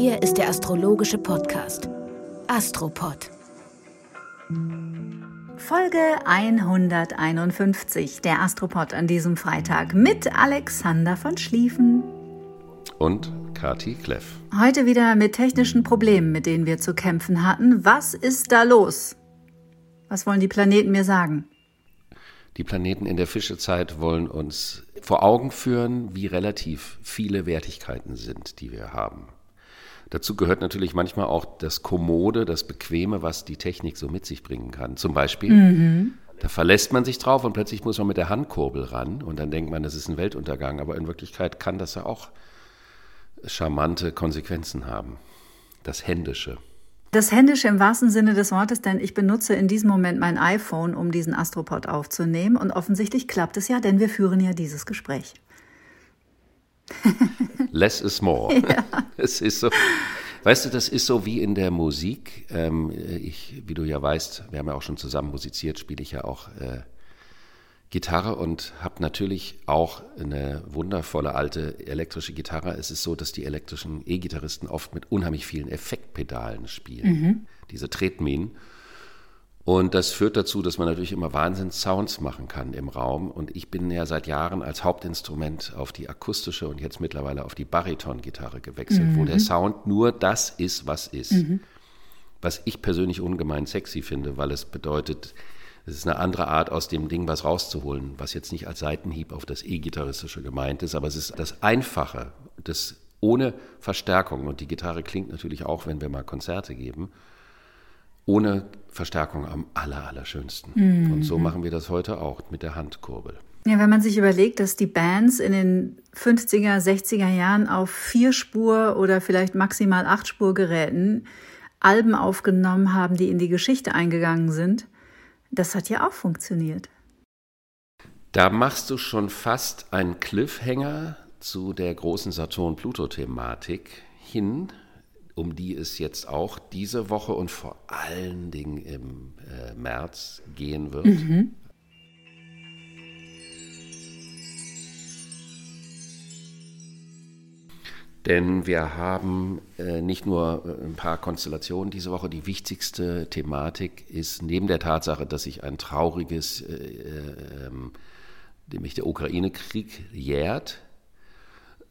Hier ist der astrologische Podcast Astropod. Folge 151 der Astropod an diesem Freitag mit Alexander von Schlieffen und Kati Kleff. Heute wieder mit technischen Problemen, mit denen wir zu kämpfen hatten. Was ist da los? Was wollen die Planeten mir sagen? Die Planeten in der Fischezeit wollen uns vor Augen führen, wie relativ viele Wertigkeiten sind, die wir haben. Dazu gehört natürlich manchmal auch das Kommode, das Bequeme, was die Technik so mit sich bringen kann. Zum Beispiel, mhm. da verlässt man sich drauf und plötzlich muss man mit der Handkurbel ran und dann denkt man, das ist ein Weltuntergang. Aber in Wirklichkeit kann das ja auch charmante Konsequenzen haben. Das Händische. Das Händische im wahrsten Sinne des Wortes, denn ich benutze in diesem Moment mein iPhone, um diesen Astropod aufzunehmen. Und offensichtlich klappt es ja, denn wir führen ja dieses Gespräch. Less is more. Ja. Es ist so. Weißt du, das ist so wie in der Musik. Ähm, ich, wie du ja weißt, wir haben ja auch schon zusammen musiziert, spiele ich ja auch äh, Gitarre und habe natürlich auch eine wundervolle alte elektrische Gitarre. Es ist so, dass die elektrischen E-Gitarristen oft mit unheimlich vielen Effektpedalen spielen, mhm. diese Tretminen. Und das führt dazu, dass man natürlich immer Wahnsinns-Sounds machen kann im Raum. Und ich bin ja seit Jahren als Hauptinstrument auf die akustische und jetzt mittlerweile auf die Bariton-Gitarre gewechselt, mhm. wo der Sound nur das ist, was ist. Mhm. Was ich persönlich ungemein sexy finde, weil es bedeutet, es ist eine andere Art, aus dem Ding was rauszuholen, was jetzt nicht als Seitenhieb auf das E-Gitarristische gemeint ist, aber es ist das Einfache, das ohne Verstärkung. Und die Gitarre klingt natürlich auch, wenn wir mal Konzerte geben, ohne Verstärkung am aller, allerschönsten. Mhm. Und so machen wir das heute auch mit der Handkurbel. Ja, wenn man sich überlegt, dass die Bands in den 50er, 60er Jahren auf Vierspur oder vielleicht maximal Achtspurgeräten Alben aufgenommen haben, die in die Geschichte eingegangen sind, das hat ja auch funktioniert. Da machst du schon fast einen Cliffhanger zu der großen Saturn-Pluto-Thematik hin, um die es jetzt auch diese Woche und vor allen Dingen im äh, März gehen wird. Mhm. Denn wir haben äh, nicht nur äh, ein paar Konstellationen diese Woche. Die wichtigste Thematik ist neben der Tatsache, dass sich ein trauriges, äh, äh, nämlich der Ukraine-Krieg jährt.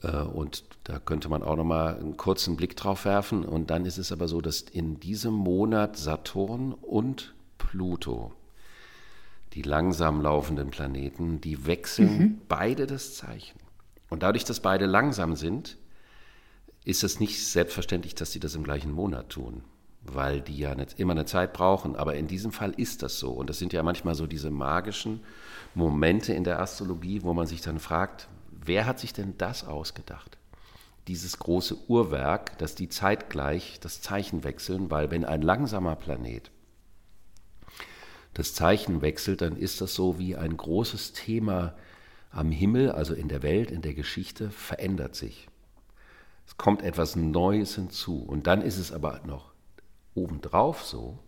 Äh, und da könnte man auch noch mal einen kurzen Blick drauf werfen. Und dann ist es aber so, dass in diesem Monat Saturn und Pluto, die langsam laufenden Planeten, die wechseln mhm. beide das Zeichen. Und dadurch, dass beide langsam sind, ist es nicht selbstverständlich, dass sie das im gleichen Monat tun, weil die ja nicht immer eine Zeit brauchen. Aber in diesem Fall ist das so. Und das sind ja manchmal so diese magischen Momente in der Astrologie, wo man sich dann fragt, wer hat sich denn das ausgedacht? Dieses große Uhrwerk, dass die zeitgleich das Zeichen wechseln, weil wenn ein langsamer Planet das Zeichen wechselt, dann ist das so wie ein großes Thema am Himmel, also in der Welt, in der Geschichte, verändert sich. Es kommt etwas Neues hinzu. Und dann ist es aber noch obendrauf so,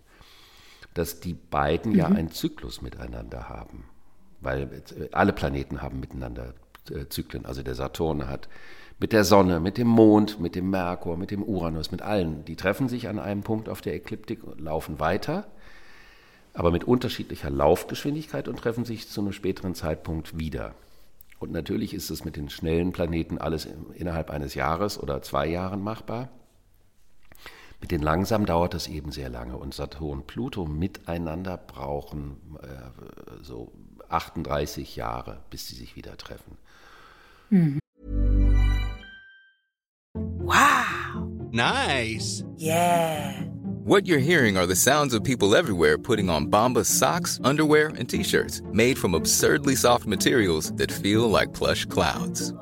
dass die beiden mhm. ja einen Zyklus miteinander haben. Weil äh, alle Planeten haben miteinander Zyklen. Also der Saturn hat mit der Sonne, mit dem Mond, mit dem Merkur, mit dem Uranus, mit allen. Die treffen sich an einem Punkt auf der Ekliptik und laufen weiter, aber mit unterschiedlicher Laufgeschwindigkeit und treffen sich zu einem späteren Zeitpunkt wieder. Und natürlich ist es mit den schnellen Planeten alles innerhalb eines Jahres oder zwei Jahren machbar. Mit den langsamen dauert es eben sehr lange. Und Saturn und Pluto miteinander brauchen äh, so 38 Jahre, bis sie sich wieder treffen. Mhm. Wow! Nice! Yeah! What you're hearing are the sounds of people everywhere putting on Bombas socks, underwear, and t-shirts made from absurdly soft materials that feel like plush clouds.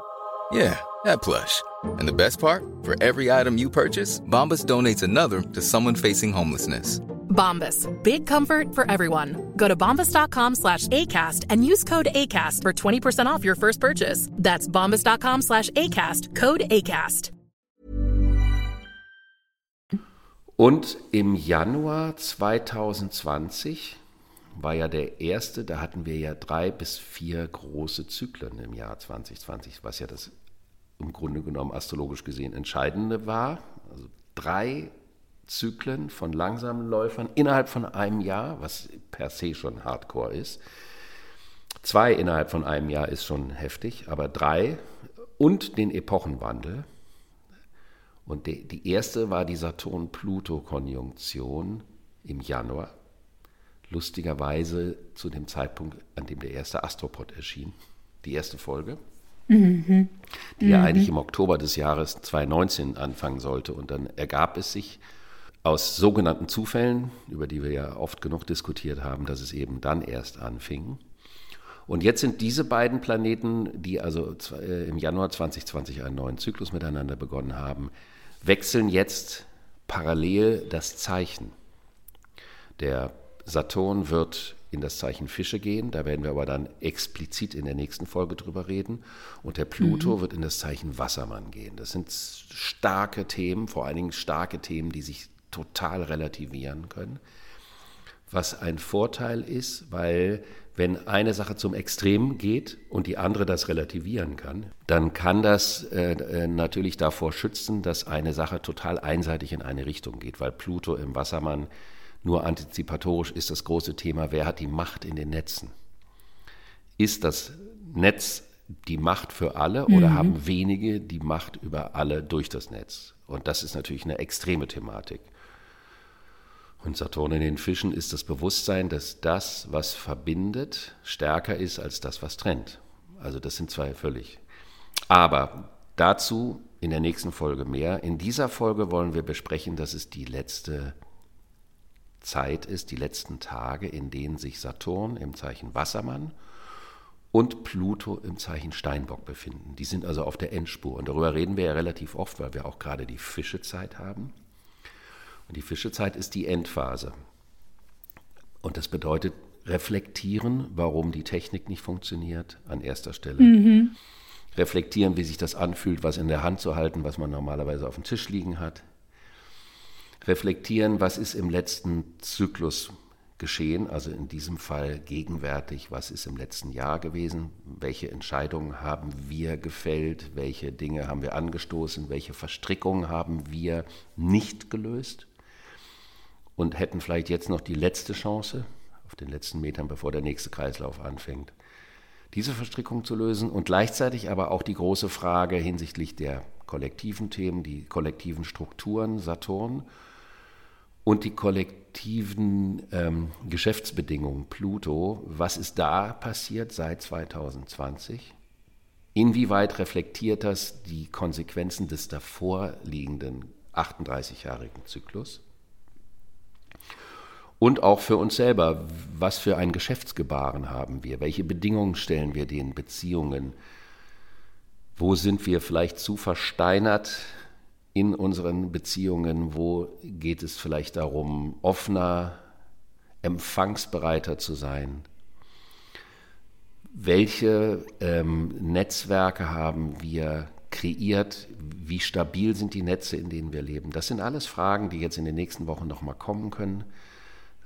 Yeah, that plush. And the best part? For every item you purchase, Bombas donates another to someone facing homelessness. Bombas. Big comfort for everyone. Go to bombas.com slash ACAST and use code ACAST for 20% off your first purchase. That's bombas.com slash ACAST. Code ACAST. Und im Januar 2020 war ja der erste, da hatten wir ja drei bis vier große Zyklen im Jahr 2020, was ja das im Grunde genommen astrologisch gesehen entscheidende war. Also drei Zyklen von langsamen Läufern innerhalb von einem Jahr, was per se schon Hardcore ist. Zwei innerhalb von einem Jahr ist schon heftig, aber drei und den Epochenwandel. Und die, die erste war die Saturn-Pluto-Konjunktion im Januar. Lustigerweise zu dem Zeitpunkt, an dem der erste Astropod erschien, die erste Folge, mhm. die mhm. ja eigentlich im Oktober des Jahres 2019 anfangen sollte. Und dann ergab es sich aus sogenannten Zufällen, über die wir ja oft genug diskutiert haben, dass es eben dann erst anfing. Und jetzt sind diese beiden Planeten, die also äh, im Januar 2020 einen neuen Zyklus miteinander begonnen haben, wechseln jetzt parallel das Zeichen. Der Saturn wird in das Zeichen Fische gehen, da werden wir aber dann explizit in der nächsten Folge drüber reden. Und der Pluto mhm. wird in das Zeichen Wassermann gehen. Das sind starke Themen, vor allen Dingen starke Themen, die sich total relativieren können. Was ein Vorteil ist, weil wenn eine Sache zum Extrem geht und die andere das relativieren kann, dann kann das äh, äh, natürlich davor schützen, dass eine Sache total einseitig in eine Richtung geht, weil Pluto im Wassermann nur antizipatorisch ist das große Thema, wer hat die Macht in den Netzen? Ist das Netz die Macht für alle oder mhm. haben wenige die Macht über alle durch das Netz? Und das ist natürlich eine extreme Thematik. Und Saturn in den Fischen ist das Bewusstsein, dass das, was verbindet, stärker ist als das, was trennt. Also das sind zwei völlig. Aber dazu in der nächsten Folge mehr. In dieser Folge wollen wir besprechen, dass es die letzte Zeit ist, die letzten Tage, in denen sich Saturn im Zeichen Wassermann und Pluto im Zeichen Steinbock befinden. Die sind also auf der Endspur. Und darüber reden wir ja relativ oft, weil wir auch gerade die Fischezeit haben. Und die Fischezeit ist die Endphase. Und das bedeutet reflektieren, warum die Technik nicht funktioniert, an erster Stelle. Mhm. Reflektieren, wie sich das anfühlt, was in der Hand zu halten, was man normalerweise auf dem Tisch liegen hat. Reflektieren, was ist im letzten Zyklus geschehen, also in diesem Fall gegenwärtig, was ist im letzten Jahr gewesen, welche Entscheidungen haben wir gefällt, welche Dinge haben wir angestoßen, welche Verstrickungen haben wir nicht gelöst und hätten vielleicht jetzt noch die letzte Chance auf den letzten Metern, bevor der nächste Kreislauf anfängt, diese Verstrickung zu lösen und gleichzeitig aber auch die große Frage hinsichtlich der kollektiven Themen, die kollektiven Strukturen Saturn und die kollektiven ähm, Geschäftsbedingungen Pluto. Was ist da passiert seit 2020? Inwieweit reflektiert das die Konsequenzen des davorliegenden 38-jährigen Zyklus? Und auch für uns selber, was für ein Geschäftsgebaren haben wir? Welche Bedingungen stellen wir den Beziehungen? Wo sind wir vielleicht zu versteinert in unseren Beziehungen? Wo geht es vielleicht darum, offener, empfangsbereiter zu sein? Welche ähm, Netzwerke haben wir kreiert? Wie stabil sind die Netze, in denen wir leben? Das sind alles Fragen, die jetzt in den nächsten Wochen nochmal kommen können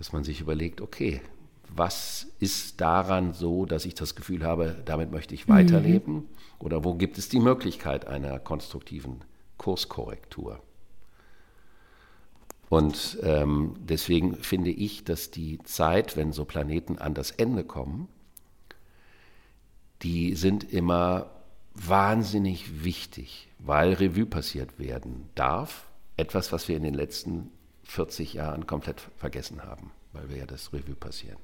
dass man sich überlegt, okay, was ist daran so, dass ich das Gefühl habe, damit möchte ich weiterleben? Mhm. Oder wo gibt es die Möglichkeit einer konstruktiven Kurskorrektur? Und ähm, deswegen finde ich, dass die Zeit, wenn so Planeten an das Ende kommen, die sind immer wahnsinnig wichtig, weil Revue passiert werden darf. Etwas, was wir in den letzten 40 Jahren komplett vergessen haben, weil wir ja das Revue passieren.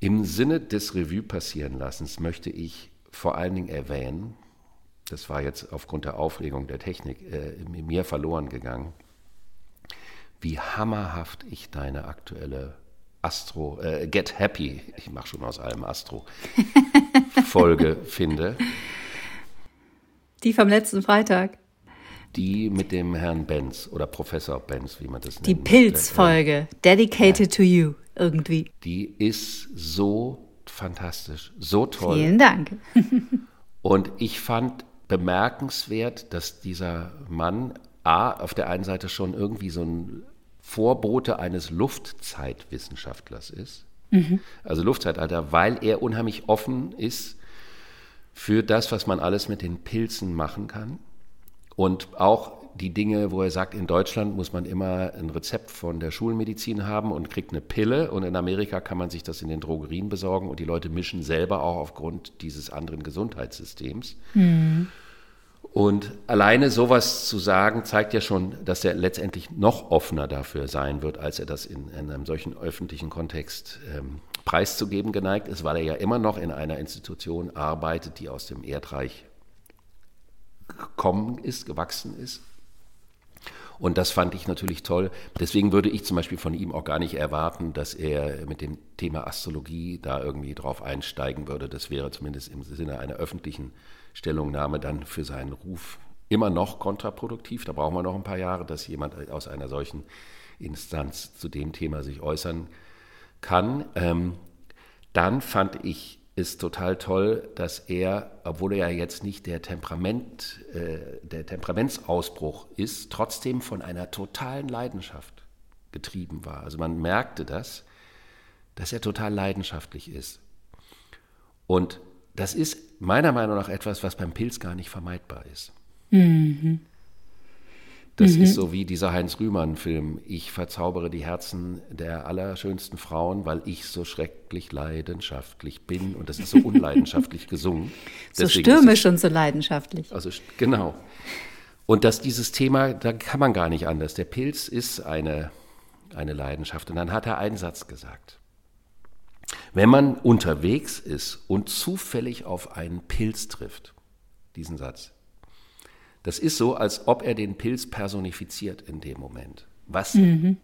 Im Sinne des Revue passieren Lassens möchte ich vor allen Dingen erwähnen, das war jetzt aufgrund der Aufregung der Technik äh, mir verloren gegangen, wie hammerhaft ich deine aktuelle Astro, äh, Get Happy, ich mache schon aus allem Astro, Folge finde. Die vom letzten Freitag die mit dem Herrn Benz oder Professor Benz, wie man das nennt. Die Pilzfolge, Dedicated ja. to You, irgendwie. Die ist so fantastisch, so toll. Vielen Dank. Und ich fand bemerkenswert, dass dieser Mann A, auf der einen Seite schon irgendwie so ein Vorbote eines Luftzeitwissenschaftlers ist. Mhm. Also Luftzeitalter, weil er unheimlich offen ist für das, was man alles mit den Pilzen machen kann. Und auch die Dinge, wo er sagt, in Deutschland muss man immer ein Rezept von der Schulmedizin haben und kriegt eine Pille. Und in Amerika kann man sich das in den Drogerien besorgen und die Leute mischen selber auch aufgrund dieses anderen Gesundheitssystems. Mhm. Und alleine sowas zu sagen, zeigt ja schon, dass er letztendlich noch offener dafür sein wird, als er das in, in einem solchen öffentlichen Kontext ähm, preiszugeben geneigt ist, weil er ja immer noch in einer Institution arbeitet, die aus dem Erdreich gekommen ist, gewachsen ist. Und das fand ich natürlich toll. Deswegen würde ich zum Beispiel von ihm auch gar nicht erwarten, dass er mit dem Thema Astrologie da irgendwie drauf einsteigen würde. Das wäre zumindest im Sinne einer öffentlichen Stellungnahme dann für seinen Ruf immer noch kontraproduktiv. Da brauchen wir noch ein paar Jahre, dass jemand aus einer solchen Instanz zu dem Thema sich äußern kann. Ähm, dann fand ich es total toll, dass er, obwohl er ja jetzt nicht der Temperament, äh, der Temperamentsausbruch ist, trotzdem von einer totalen Leidenschaft getrieben war. Also man merkte das, dass er total leidenschaftlich ist. Und das ist meiner Meinung nach etwas, was beim Pilz gar nicht vermeidbar ist. Mhm. Das mhm. ist so wie dieser Heinz Rühmann-Film. Ich verzaubere die Herzen der allerschönsten Frauen, weil ich so schrecklich leidenschaftlich bin. Und das ist so unleidenschaftlich gesungen. so Deswegen stürmisch und so leidenschaftlich. Also genau. Und dass dieses Thema, da kann man gar nicht anders. Der Pilz ist eine, eine Leidenschaft. Und dann hat er einen Satz gesagt. Wenn man unterwegs ist und zufällig auf einen Pilz trifft, diesen Satz, das ist so, als ob er den Pilz personifiziert in dem Moment, was mhm.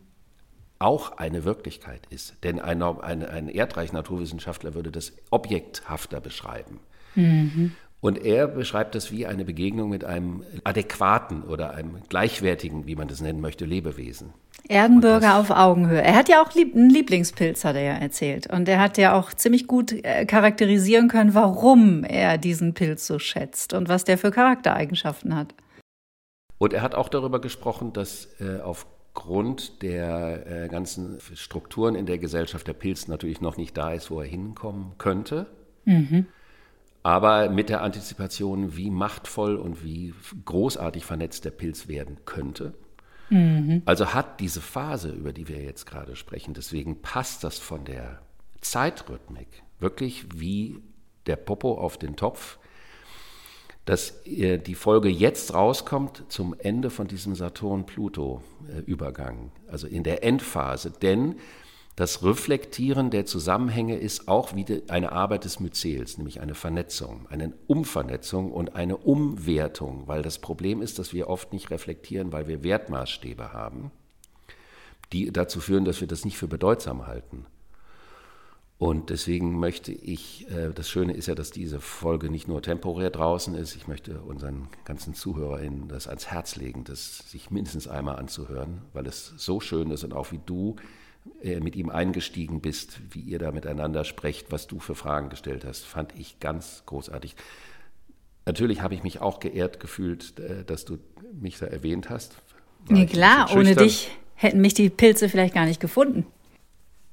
auch eine Wirklichkeit ist. Denn ein, ein, ein Erdreich-Naturwissenschaftler würde das objekthafter beschreiben. Mhm. Und er beschreibt das wie eine Begegnung mit einem adäquaten oder einem gleichwertigen, wie man das nennen möchte, Lebewesen. Erdenbürger auf Augenhöhe. Er hat ja auch lieb, einen Lieblingspilz, hat er ja erzählt. Und er hat ja auch ziemlich gut äh, charakterisieren können, warum er diesen Pilz so schätzt und was der für Charaktereigenschaften hat. Und er hat auch darüber gesprochen, dass äh, aufgrund der äh, ganzen Strukturen in der Gesellschaft der Pilz natürlich noch nicht da ist, wo er hinkommen könnte. Mhm. Aber mit der Antizipation, wie machtvoll und wie großartig vernetzt der Pilz werden könnte. Mhm. Also hat diese Phase, über die wir jetzt gerade sprechen, deswegen passt das von der Zeitrhythmik wirklich wie der Popo auf den Topf, dass die Folge jetzt rauskommt zum Ende von diesem Saturn-Pluto-Übergang, also in der Endphase. Denn das Reflektieren der Zusammenhänge ist auch wieder eine Arbeit des Myzels, nämlich eine Vernetzung, eine Umvernetzung und eine Umwertung, weil das Problem ist, dass wir oft nicht reflektieren, weil wir Wertmaßstäbe haben, die dazu führen, dass wir das nicht für bedeutsam halten. Und deswegen möchte ich, äh, das Schöne ist ja, dass diese Folge nicht nur temporär draußen ist, ich möchte unseren ganzen ZuhörerInnen das ans Herz legen, das sich mindestens einmal anzuhören, weil es so schön ist und auch wie du mit ihm eingestiegen bist, wie ihr da miteinander sprecht, was du für Fragen gestellt hast, fand ich ganz großartig. Natürlich habe ich mich auch geehrt gefühlt, äh, dass du mich da erwähnt hast. War ja klar, ohne dich hätten mich die Pilze vielleicht gar nicht gefunden.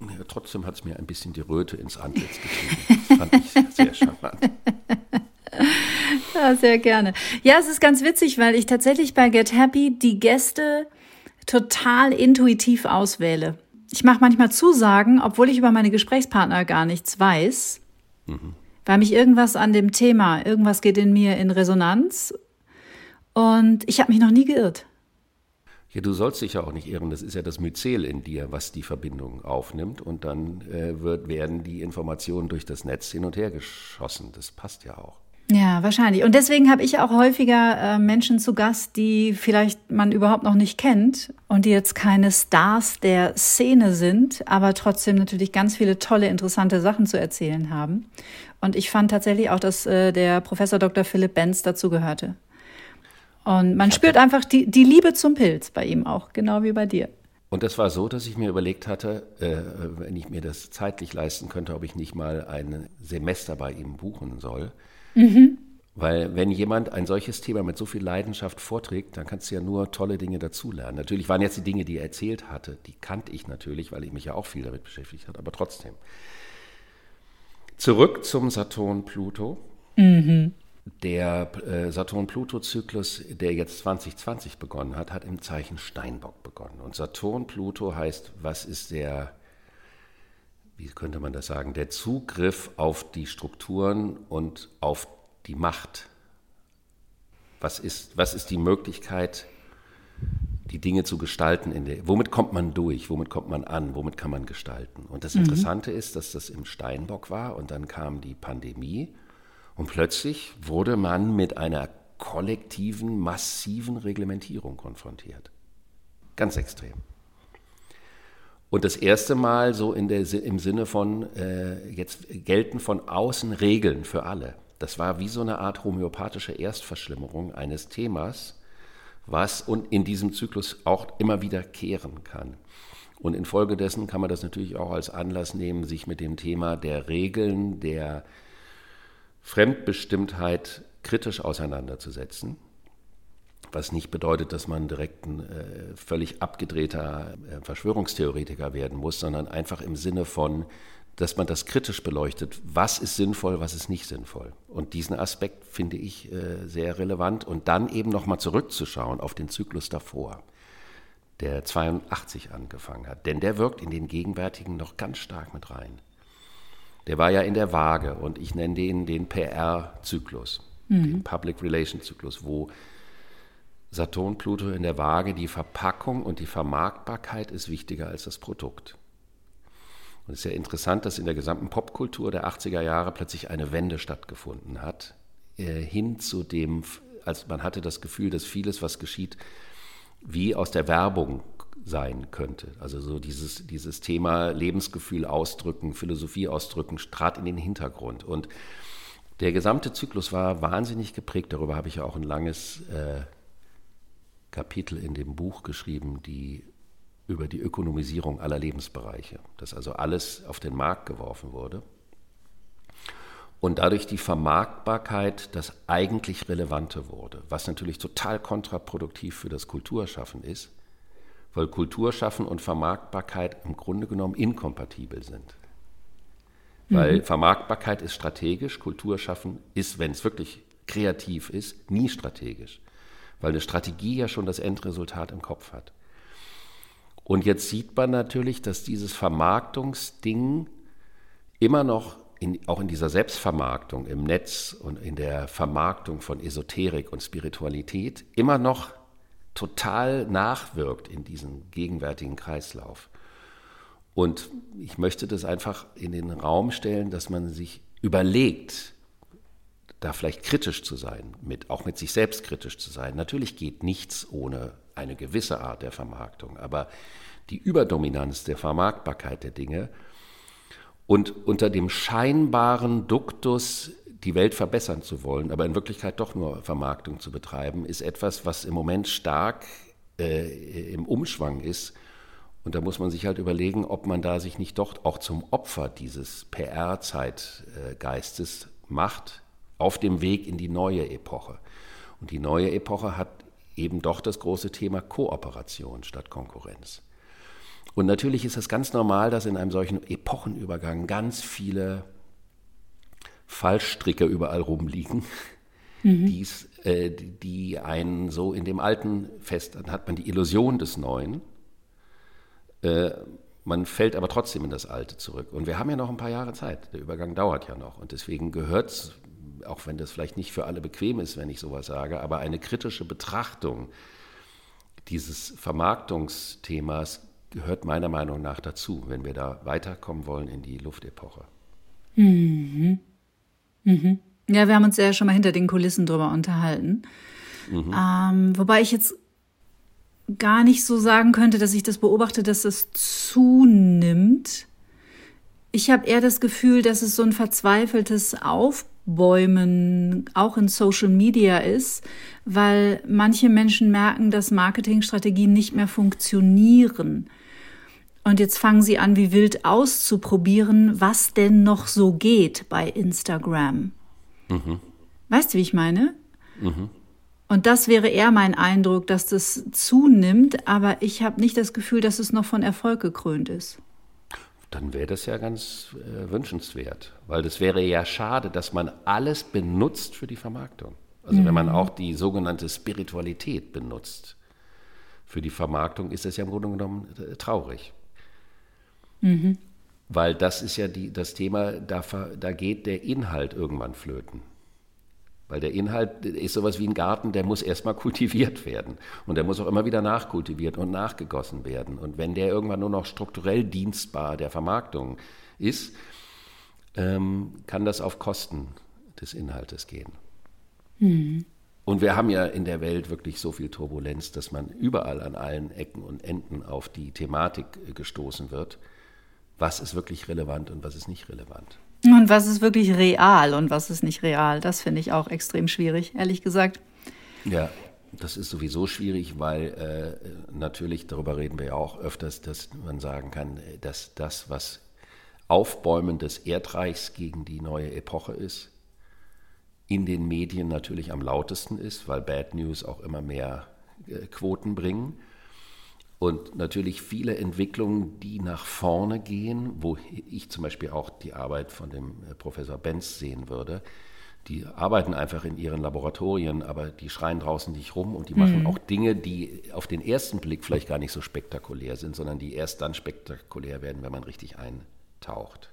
Ja, trotzdem hat es mir ein bisschen die Röte ins Antlitz getrieben. Das fand ich sehr charmant. Ja, sehr gerne. Ja, es ist ganz witzig, weil ich tatsächlich bei Get Happy die Gäste total intuitiv auswähle. Ich mache manchmal Zusagen, obwohl ich über meine Gesprächspartner gar nichts weiß, mhm. weil mich irgendwas an dem Thema, irgendwas geht in mir in Resonanz und ich habe mich noch nie geirrt. Ja, du sollst dich ja auch nicht irren. Das ist ja das Myzel in dir, was die Verbindung aufnimmt. Und dann äh, wird, werden die Informationen durch das Netz hin und her geschossen. Das passt ja auch. Ja, wahrscheinlich. Und deswegen habe ich auch häufiger äh, Menschen zu Gast, die vielleicht man überhaupt noch nicht kennt und die jetzt keine Stars der Szene sind, aber trotzdem natürlich ganz viele tolle, interessante Sachen zu erzählen haben. Und ich fand tatsächlich auch, dass äh, der Professor Dr. Philipp Benz dazu gehörte. Und man spürt einfach die, die Liebe zum Pilz bei ihm auch, genau wie bei dir. Und das war so, dass ich mir überlegt hatte, äh, wenn ich mir das zeitlich leisten könnte, ob ich nicht mal ein Semester bei ihm buchen soll Mhm. Weil wenn jemand ein solches Thema mit so viel Leidenschaft vorträgt, dann kannst du ja nur tolle Dinge dazulernen. Natürlich waren jetzt die Dinge, die er erzählt hatte, die kannte ich natürlich, weil ich mich ja auch viel damit beschäftigt habe, aber trotzdem. Zurück zum Saturn Pluto. Mhm. Der äh, Saturn-Pluto-Zyklus, der jetzt 2020 begonnen hat, hat im Zeichen Steinbock begonnen. Und Saturn-Pluto heißt, was ist der, wie könnte man das sagen, der Zugriff auf die Strukturen und auf die Macht. Was ist, was ist die Möglichkeit, die Dinge zu gestalten. In der, womit kommt man durch? Womit kommt man an? Womit kann man gestalten? Und das mhm. Interessante mhm. ist, dass das im Steinbock war und dann kam die Pandemie und plötzlich wurde man mit einer kollektiven, massiven Reglementierung konfrontiert. Ganz extrem. Und das erste Mal so in der, im Sinne von, äh, jetzt gelten von außen Regeln für alle. Das war wie so eine Art homöopathische Erstverschlimmerung eines Themas, was und in diesem Zyklus auch immer wieder kehren kann. Und infolgedessen kann man das natürlich auch als Anlass nehmen, sich mit dem Thema der Regeln, der Fremdbestimmtheit kritisch auseinanderzusetzen. Was nicht bedeutet, dass man direkt ein äh, völlig abgedrehter äh, Verschwörungstheoretiker werden muss, sondern einfach im Sinne von, dass man das kritisch beleuchtet. Was ist sinnvoll, was ist nicht sinnvoll? Und diesen Aspekt finde ich äh, sehr relevant. Und dann eben nochmal zurückzuschauen auf den Zyklus davor, der 82 angefangen hat. Denn der wirkt in den gegenwärtigen noch ganz stark mit rein. Der war ja in der Waage und ich nenne den den PR-Zyklus, mhm. den Public Relation-Zyklus, wo Saturn, Pluto in der Waage, die Verpackung und die Vermarktbarkeit ist wichtiger als das Produkt. Und es ist ja interessant, dass in der gesamten Popkultur der 80er Jahre plötzlich eine Wende stattgefunden hat, äh, hin zu dem, als man hatte das Gefühl, dass vieles, was geschieht, wie aus der Werbung sein könnte. Also so dieses, dieses Thema Lebensgefühl ausdrücken, Philosophie ausdrücken, trat in den Hintergrund. Und der gesamte Zyklus war wahnsinnig geprägt. Darüber habe ich ja auch ein langes äh, Kapitel in dem Buch geschrieben, die über die Ökonomisierung aller Lebensbereiche, dass also alles auf den Markt geworfen wurde und dadurch die Vermarktbarkeit das eigentlich Relevante wurde, was natürlich total kontraproduktiv für das Kulturschaffen ist, weil Kulturschaffen und Vermarktbarkeit im Grunde genommen inkompatibel sind. Weil mhm. Vermarktbarkeit ist strategisch, Kulturschaffen ist, wenn es wirklich kreativ ist, nie strategisch, weil eine Strategie ja schon das Endresultat im Kopf hat. Und jetzt sieht man natürlich, dass dieses Vermarktungsding immer noch in, auch in dieser Selbstvermarktung im Netz und in der Vermarktung von Esoterik und Spiritualität immer noch total nachwirkt in diesem gegenwärtigen Kreislauf. Und ich möchte das einfach in den Raum stellen, dass man sich überlegt, da vielleicht kritisch zu sein, mit, auch mit sich selbst kritisch zu sein. Natürlich geht nichts ohne eine gewisse Art der Vermarktung, aber die Überdominanz der Vermarktbarkeit der Dinge und unter dem scheinbaren Duktus, die Welt verbessern zu wollen, aber in Wirklichkeit doch nur Vermarktung zu betreiben, ist etwas, was im Moment stark äh, im Umschwang ist. Und da muss man sich halt überlegen, ob man da sich nicht doch auch zum Opfer dieses PR-Zeitgeistes macht, auf dem Weg in die neue Epoche. Und die neue Epoche hat eben doch das große Thema Kooperation statt Konkurrenz. Und natürlich ist es ganz normal, dass in einem solchen Epochenübergang ganz viele Fallstricke überall rumliegen, mhm. die's, äh, die einen so in dem Alten fest, dann hat man die Illusion des Neuen. Äh, man fällt aber trotzdem in das Alte zurück. Und wir haben ja noch ein paar Jahre Zeit. Der Übergang dauert ja noch. Und deswegen gehört es auch wenn das vielleicht nicht für alle bequem ist, wenn ich sowas sage, aber eine kritische Betrachtung dieses Vermarktungsthemas gehört meiner Meinung nach dazu, wenn wir da weiterkommen wollen in die Luftepoche. Mhm. Mhm. Ja, wir haben uns ja schon mal hinter den Kulissen drüber unterhalten. Mhm. Ähm, wobei ich jetzt gar nicht so sagen könnte, dass ich das beobachte, dass es zunimmt. Ich habe eher das Gefühl, dass es so ein verzweifeltes Aufbau Bäumen auch in Social Media ist, weil manche Menschen merken, dass Marketingstrategien nicht mehr funktionieren. Und jetzt fangen sie an, wie wild auszuprobieren, was denn noch so geht bei Instagram. Mhm. Weißt du, wie ich meine? Mhm. Und das wäre eher mein Eindruck, dass das zunimmt, aber ich habe nicht das Gefühl, dass es noch von Erfolg gekrönt ist. Dann wäre das ja ganz äh, wünschenswert, weil das wäre ja schade, dass man alles benutzt für die Vermarktung. Also mhm. wenn man mhm. auch die sogenannte Spiritualität benutzt für die Vermarktung, ist das ja im Grunde genommen äh, traurig. Mhm. Weil das ist ja die, das Thema, da, da geht der Inhalt irgendwann flöten. Weil der Inhalt ist sowas wie ein Garten, der muss erstmal kultiviert werden. Und der muss auch immer wieder nachkultiviert und nachgegossen werden. Und wenn der irgendwann nur noch strukturell dienstbar der Vermarktung ist, ähm, kann das auf Kosten des Inhaltes gehen. Mhm. Und wir haben ja in der Welt wirklich so viel Turbulenz, dass man überall an allen Ecken und Enden auf die Thematik gestoßen wird. Was ist wirklich relevant und was ist nicht relevant? Und was ist wirklich real und was ist nicht real? Das finde ich auch extrem schwierig, ehrlich gesagt. Ja, das ist sowieso schwierig, weil äh, natürlich, darüber reden wir ja auch öfters, dass man sagen kann, dass das, was Aufbäumen des Erdreichs gegen die neue Epoche ist, in den Medien natürlich am lautesten ist, weil Bad News auch immer mehr äh, Quoten bringen. Und natürlich viele Entwicklungen, die nach vorne gehen, wo ich zum Beispiel auch die Arbeit von dem äh, Professor Benz sehen würde. Die arbeiten einfach in ihren Laboratorien, aber die schreien draußen nicht rum und die machen mhm. auch Dinge, die auf den ersten Blick vielleicht gar nicht so spektakulär sind, sondern die erst dann spektakulär werden, wenn man richtig eintaucht.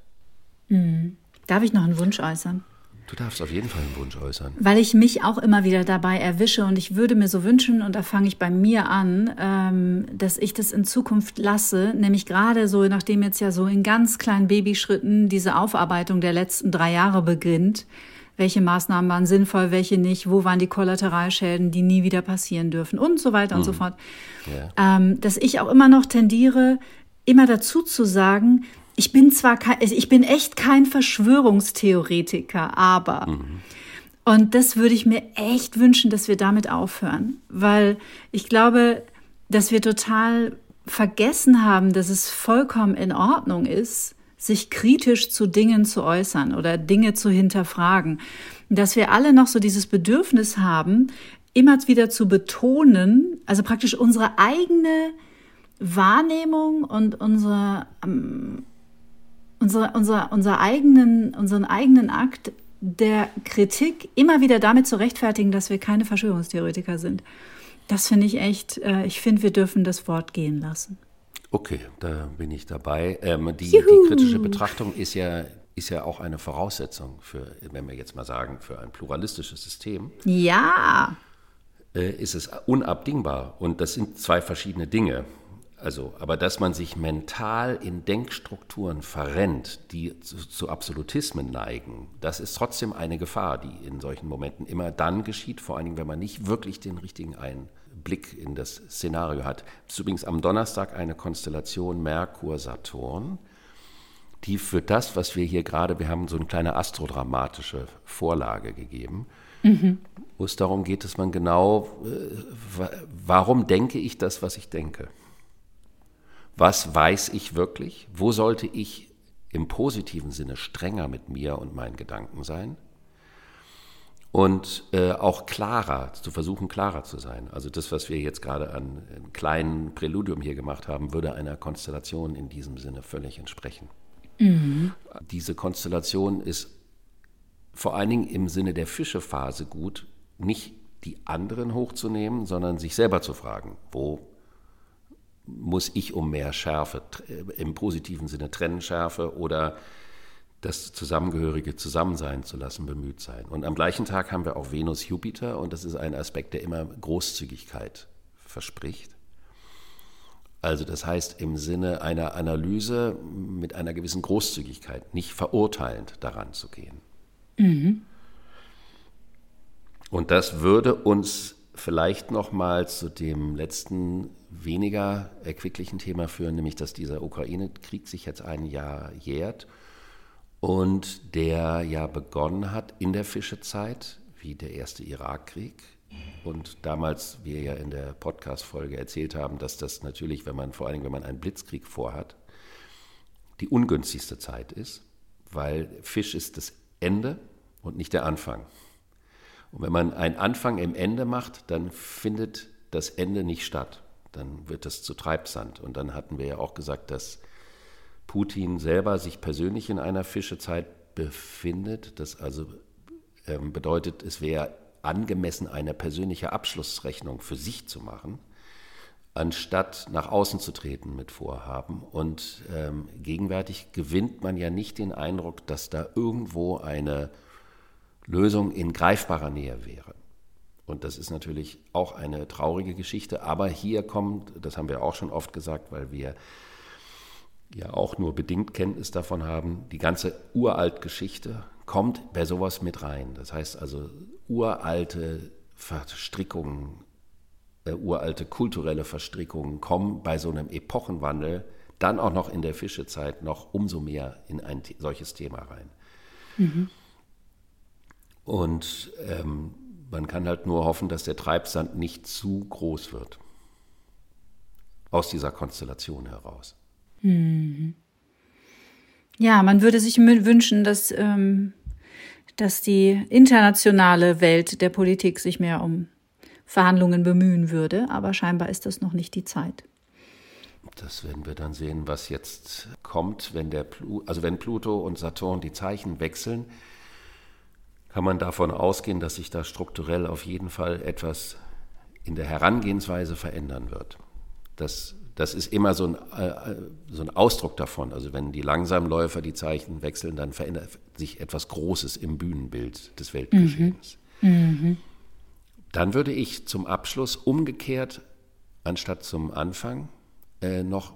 Mhm. Darf ich noch einen Wunsch äußern? Du darfst auf jeden Fall einen Wunsch äußern. Weil ich mich auch immer wieder dabei erwische und ich würde mir so wünschen, und da fange ich bei mir an, ähm, dass ich das in Zukunft lasse, nämlich gerade so, nachdem jetzt ja so in ganz kleinen Babyschritten diese Aufarbeitung der letzten drei Jahre beginnt, welche Maßnahmen waren sinnvoll, welche nicht, wo waren die Kollateralschäden, die nie wieder passieren dürfen und so weiter und so mhm. fort. Ja. Ähm, dass ich auch immer noch tendiere, immer dazu zu sagen, ich bin zwar kein, ich bin echt kein Verschwörungstheoretiker, aber mhm. und das würde ich mir echt wünschen, dass wir damit aufhören, weil ich glaube, dass wir total vergessen haben, dass es vollkommen in Ordnung ist, sich kritisch zu Dingen zu äußern oder Dinge zu hinterfragen. Dass wir alle noch so dieses Bedürfnis haben, immer wieder zu betonen, also praktisch unsere eigene Wahrnehmung und unsere, ähm, unsere, unser, unser eigenen, unseren eigenen Akt der Kritik immer wieder damit zu rechtfertigen, dass wir keine Verschwörungstheoretiker sind. Das finde ich echt, äh, ich finde, wir dürfen das Wort gehen lassen. Okay, da bin ich dabei. Ähm, die, die, kritische Betrachtung ist ja, ist ja auch eine Voraussetzung für, wenn wir jetzt mal sagen, für ein pluralistisches System. Ja. Äh, ist es unabdingbar. Und das sind zwei verschiedene Dinge. Also, aber dass man sich mental in Denkstrukturen verrennt, die zu, zu, Absolutismen neigen, das ist trotzdem eine Gefahr, die in solchen Momenten immer dann geschieht, vor allen Dingen, wenn man nicht wirklich den richtigen Einblick in das Szenario hat. Es ist übrigens am Donnerstag eine Konstellation Merkur-Saturn, die für das, was wir hier gerade, wir haben so eine kleine astrodramatische Vorlage gegeben, mhm. wo es darum geht, dass man genau, äh, warum denke ich das, was ich denke? Was weiß ich wirklich, wo sollte ich im positiven Sinne strenger mit mir und meinen Gedanken sein und äh, auch klarer, zu versuchen klarer zu sein. Also das, was wir jetzt gerade an einem kleinen Präludium hier gemacht haben, würde einer Konstellation in diesem Sinne völlig entsprechen. Mhm. Diese Konstellation ist vor allen Dingen im Sinne der Fischephase gut, nicht die anderen hochzunehmen, sondern sich selber zu fragen, wo muss ich um mehr Schärfe, im positiven Sinne Trennschärfe oder das Zusammengehörige zusammen sein zu lassen, bemüht sein. Und am gleichen Tag haben wir auch Venus-Jupiter und das ist ein Aspekt, der immer Großzügigkeit verspricht. Also das heißt im Sinne einer Analyse mit einer gewissen Großzügigkeit, nicht verurteilend daran zu gehen. Mhm. Und das würde uns vielleicht noch mal zu dem letzten weniger erquicklichen Thema führen, nämlich dass dieser Ukraine-Krieg sich jetzt ein Jahr jährt und der ja begonnen hat in der Fischezeit, wie der erste Irakkrieg. Und damals, wir ja in der Podcast-Folge erzählt haben, dass das natürlich, wenn man vor allem, wenn man einen Blitzkrieg vorhat, die ungünstigste Zeit ist, weil Fisch ist das Ende und nicht der Anfang. Und wenn man einen Anfang im Ende macht, dann findet das Ende nicht statt dann wird das zu Treibsand. Und dann hatten wir ja auch gesagt, dass Putin selber sich persönlich in einer Fischezeit befindet. Das also ähm, bedeutet, es wäre angemessen, eine persönliche Abschlussrechnung für sich zu machen, anstatt nach außen zu treten mit Vorhaben. Und ähm, gegenwärtig gewinnt man ja nicht den Eindruck, dass da irgendwo eine Lösung in greifbarer Nähe wäre. Und das ist natürlich auch eine traurige Geschichte. Aber hier kommt, das haben wir auch schon oft gesagt, weil wir ja auch nur bedingt Kenntnis davon haben, die ganze Uraltgeschichte kommt bei sowas mit rein. Das heißt also uralte Verstrickungen, äh, uralte kulturelle Verstrickungen kommen bei so einem Epochenwandel dann auch noch in der Fischezeit noch umso mehr in ein solches Thema rein. Mhm. Und ähm, man kann halt nur hoffen, dass der Treibsand nicht zu groß wird aus dieser Konstellation heraus. Mhm. Ja, man würde sich wünschen, dass, ähm, dass die internationale Welt der Politik sich mehr um Verhandlungen bemühen würde, aber scheinbar ist das noch nicht die Zeit. Das werden wir dann sehen, was jetzt kommt, wenn der Plu also wenn Pluto und Saturn die Zeichen wechseln, kann man davon ausgehen, dass sich da strukturell auf jeden Fall etwas in der Herangehensweise verändern wird. Das das ist immer so ein, äh, so ein Ausdruck davon. Also wenn die Langsamläufer die Zeichen wechseln, dann verändert sich etwas Großes im Bühnenbild des Weltgeschehens. Mhm. Mhm. Dann würde ich zum Abschluss umgekehrt, anstatt zum Anfang, äh, noch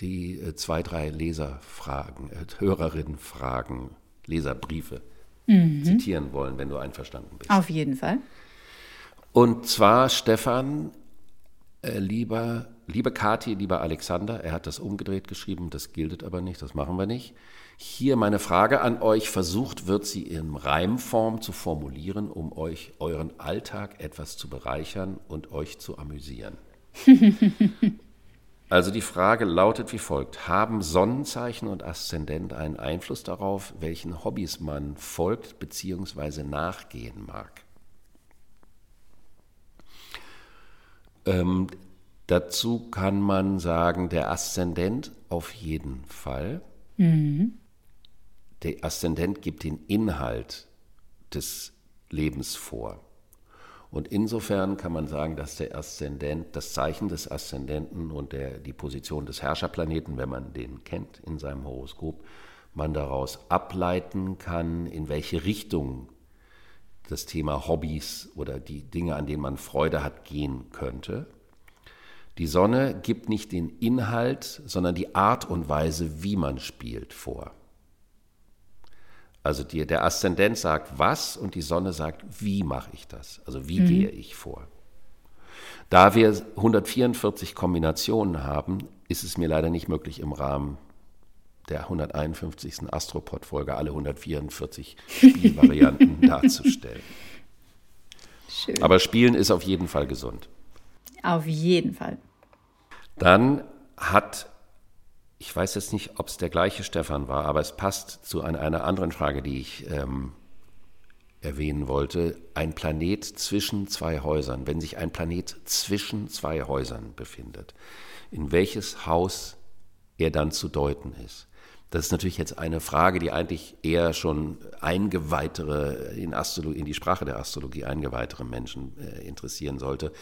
die äh, zwei, drei Leserfragen, äh, Hörerinnenfragen, Leserbriefe mhm. zitieren wollen, wenn du einverstanden bist. Auf jeden Fall. Und zwar, Stefan, äh, lieber Liebe Kathi, lieber Alexander, er hat das umgedreht geschrieben, das gilt aber nicht, das machen wir nicht. Hier meine Frage an euch, versucht wird sie in Reimform zu formulieren, um euch euren Alltag etwas zu bereichern und euch zu amüsieren. also die Frage lautet wie folgt, haben Sonnenzeichen und Aszendent einen Einfluss darauf, welchen Hobbys man folgt bzw. nachgehen mag? Ähm, Dazu kann man sagen, der Aszendent auf jeden Fall. Mhm. Der Aszendent gibt den Inhalt des Lebens vor. Und insofern kann man sagen, dass der Aszendent, das Zeichen des Aszendenten und der, die Position des Herrscherplaneten, wenn man den kennt in seinem Horoskop, man daraus ableiten kann, in welche Richtung das Thema Hobbys oder die Dinge, an denen man Freude hat, gehen könnte. Die Sonne gibt nicht den Inhalt, sondern die Art und Weise, wie man spielt, vor. Also die, der Aszendent sagt was und die Sonne sagt, wie mache ich das? Also wie mhm. gehe ich vor? Da wir 144 Kombinationen haben, ist es mir leider nicht möglich, im Rahmen der 151. Astropod-Folge alle 144 Spielvarianten darzustellen. Schön. Aber Spielen ist auf jeden Fall gesund. Auf jeden Fall. Dann hat, ich weiß jetzt nicht, ob es der gleiche Stefan war, aber es passt zu einer, einer anderen Frage, die ich ähm, erwähnen wollte. Ein Planet zwischen zwei Häusern, wenn sich ein Planet zwischen zwei Häusern befindet, in welches Haus er dann zu deuten ist. Das ist natürlich jetzt eine Frage, die eigentlich eher schon eingeweihtere, in, in die Sprache der Astrologie eingeweihtere Menschen äh, interessieren sollte.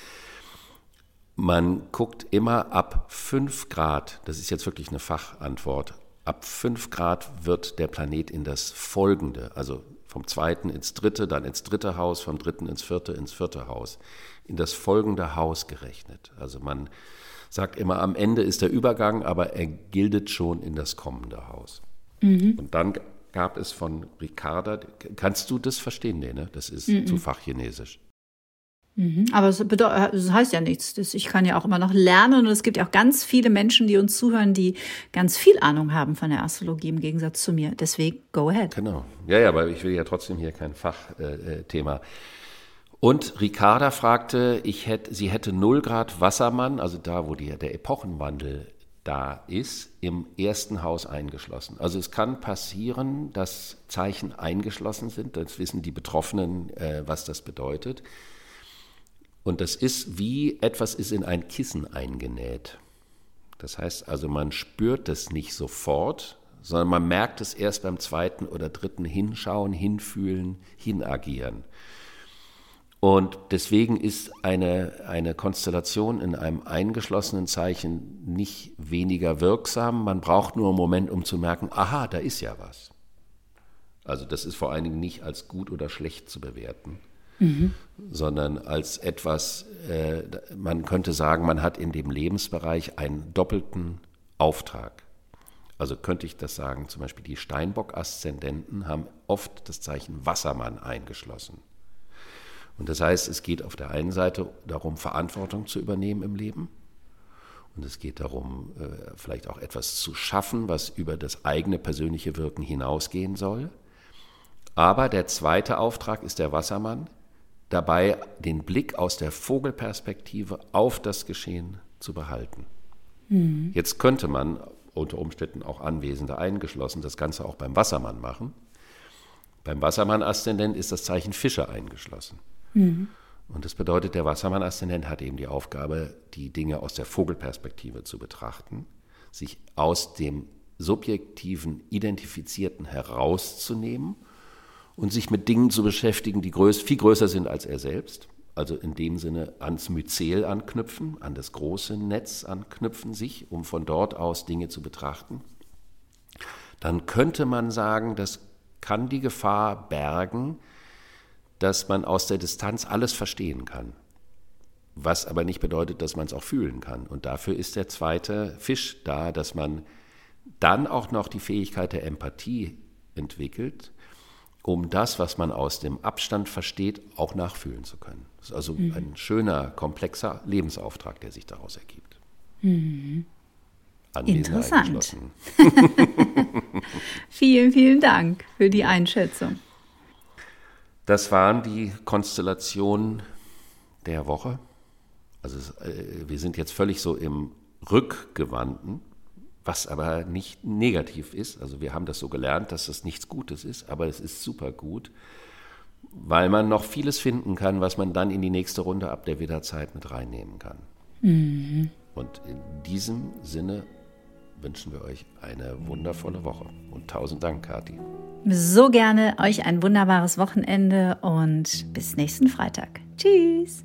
Man guckt immer ab 5 Grad, das ist jetzt wirklich eine Fachantwort, ab 5 Grad wird der Planet in das Folgende, also vom zweiten ins dritte, dann ins dritte Haus, vom dritten ins vierte, ins vierte Haus, in das folgende Haus gerechnet. Also man sagt immer, am Ende ist der Übergang, aber er gildet schon in das kommende Haus. Mhm. Und dann gab es von Ricarda, kannst du das verstehen? Nee, ne? Das ist mhm. zu Fachchinesisch. Mhm. Aber es, das heißt ja nichts. Ich kann ja auch immer noch lernen und es gibt ja auch ganz viele Menschen, die uns zuhören, die ganz viel Ahnung haben von der Astrologie im Gegensatz zu mir. Deswegen go ahead. Genau. Ja, ja, aber ich will ja trotzdem hier kein Fachthema. Äh, und Ricarda fragte, ich hätte, sie hätte 0 Grad Wassermann, also da, wo die, der Epochenwandel da ist, im ersten Haus eingeschlossen. Also es kann passieren, dass Zeichen eingeschlossen sind. Das wissen die Betroffenen, äh, was das bedeutet. Und das ist wie etwas ist in ein Kissen eingenäht. Das heißt also, man spürt es nicht sofort, sondern man merkt es erst beim zweiten oder dritten Hinschauen, Hinfühlen, Hinagieren. Und deswegen ist eine, eine Konstellation in einem eingeschlossenen Zeichen nicht weniger wirksam. Man braucht nur einen Moment, um zu merken, aha, da ist ja was. Also das ist vor allen Dingen nicht als gut oder schlecht zu bewerten, sondern als etwas, äh, man könnte sagen, man hat in dem Lebensbereich einen doppelten Auftrag. Also könnte ich das sagen, zum Beispiel die Steinbock-Aszendenten haben oft das Zeichen Wassermann eingeschlossen. Und das heißt, es geht auf der einen Seite darum, Verantwortung zu übernehmen im Leben. Und es geht darum, äh, vielleicht auch etwas zu schaffen, was über das eigene persönliche Wirken hinausgehen soll. Aber der zweite Auftrag ist der Wassermann, dabei den Blick aus der Vogelperspektive auf das Geschehen zu behalten. Mhm. Jetzt könnte man unter Umständen auch Anwesende eingeschlossen das Ganze auch beim Wassermann machen. Beim Wassermann-Aszendent ist das Zeichen Fische eingeschlossen. Mhm. Und das bedeutet, der Wassermann-Aszendent hat eben die Aufgabe, die Dinge aus der Vogelperspektive zu betrachten, sich aus dem subjektiven, identifizierten herauszunehmen und sich mit Dingen zu beschäftigen, die größ, viel größer sind als er selbst. Also in dem Sinne ans Myzel anknüpfen, an das große Netz anknüpfen sich, um von dort aus Dinge zu betrachten. Dann könnte man sagen, das kann die Gefahr bergen, dass man aus der Distanz alles verstehen kann. Was aber nicht bedeutet, dass man es auch fühlen kann. Und dafür ist der zweite Fisch da, dass man dann auch noch die Fähigkeit der Empathie entwickelt, um das, was man aus dem Abstand versteht, auch nachfühlen zu können. Das ist also mhm. ein schöner, komplexer Lebensauftrag, der sich daraus ergibt. Mhm. Interessant. vielen, vielen Dank für die Einschätzung. Das waren die Konstellationen der Woche. Also äh, wir sind jetzt völlig so im Rückgewandten, was aber nicht negativ ist. Also wir haben das so gelernt, dass das nichts Gutes ist, aber es ist super gut, weil man noch vieles finden kann, was man dann in die nächste Runde ab der Widderzeit mit reinnehmen kann. Mhm. Und in diesem Sinne wünschen wir euch eine wundervolle Woche. Und tausend Dank, Kathi. So gerne euch ein wunderbares Wochenende und bis nächsten Freitag. Tschüss.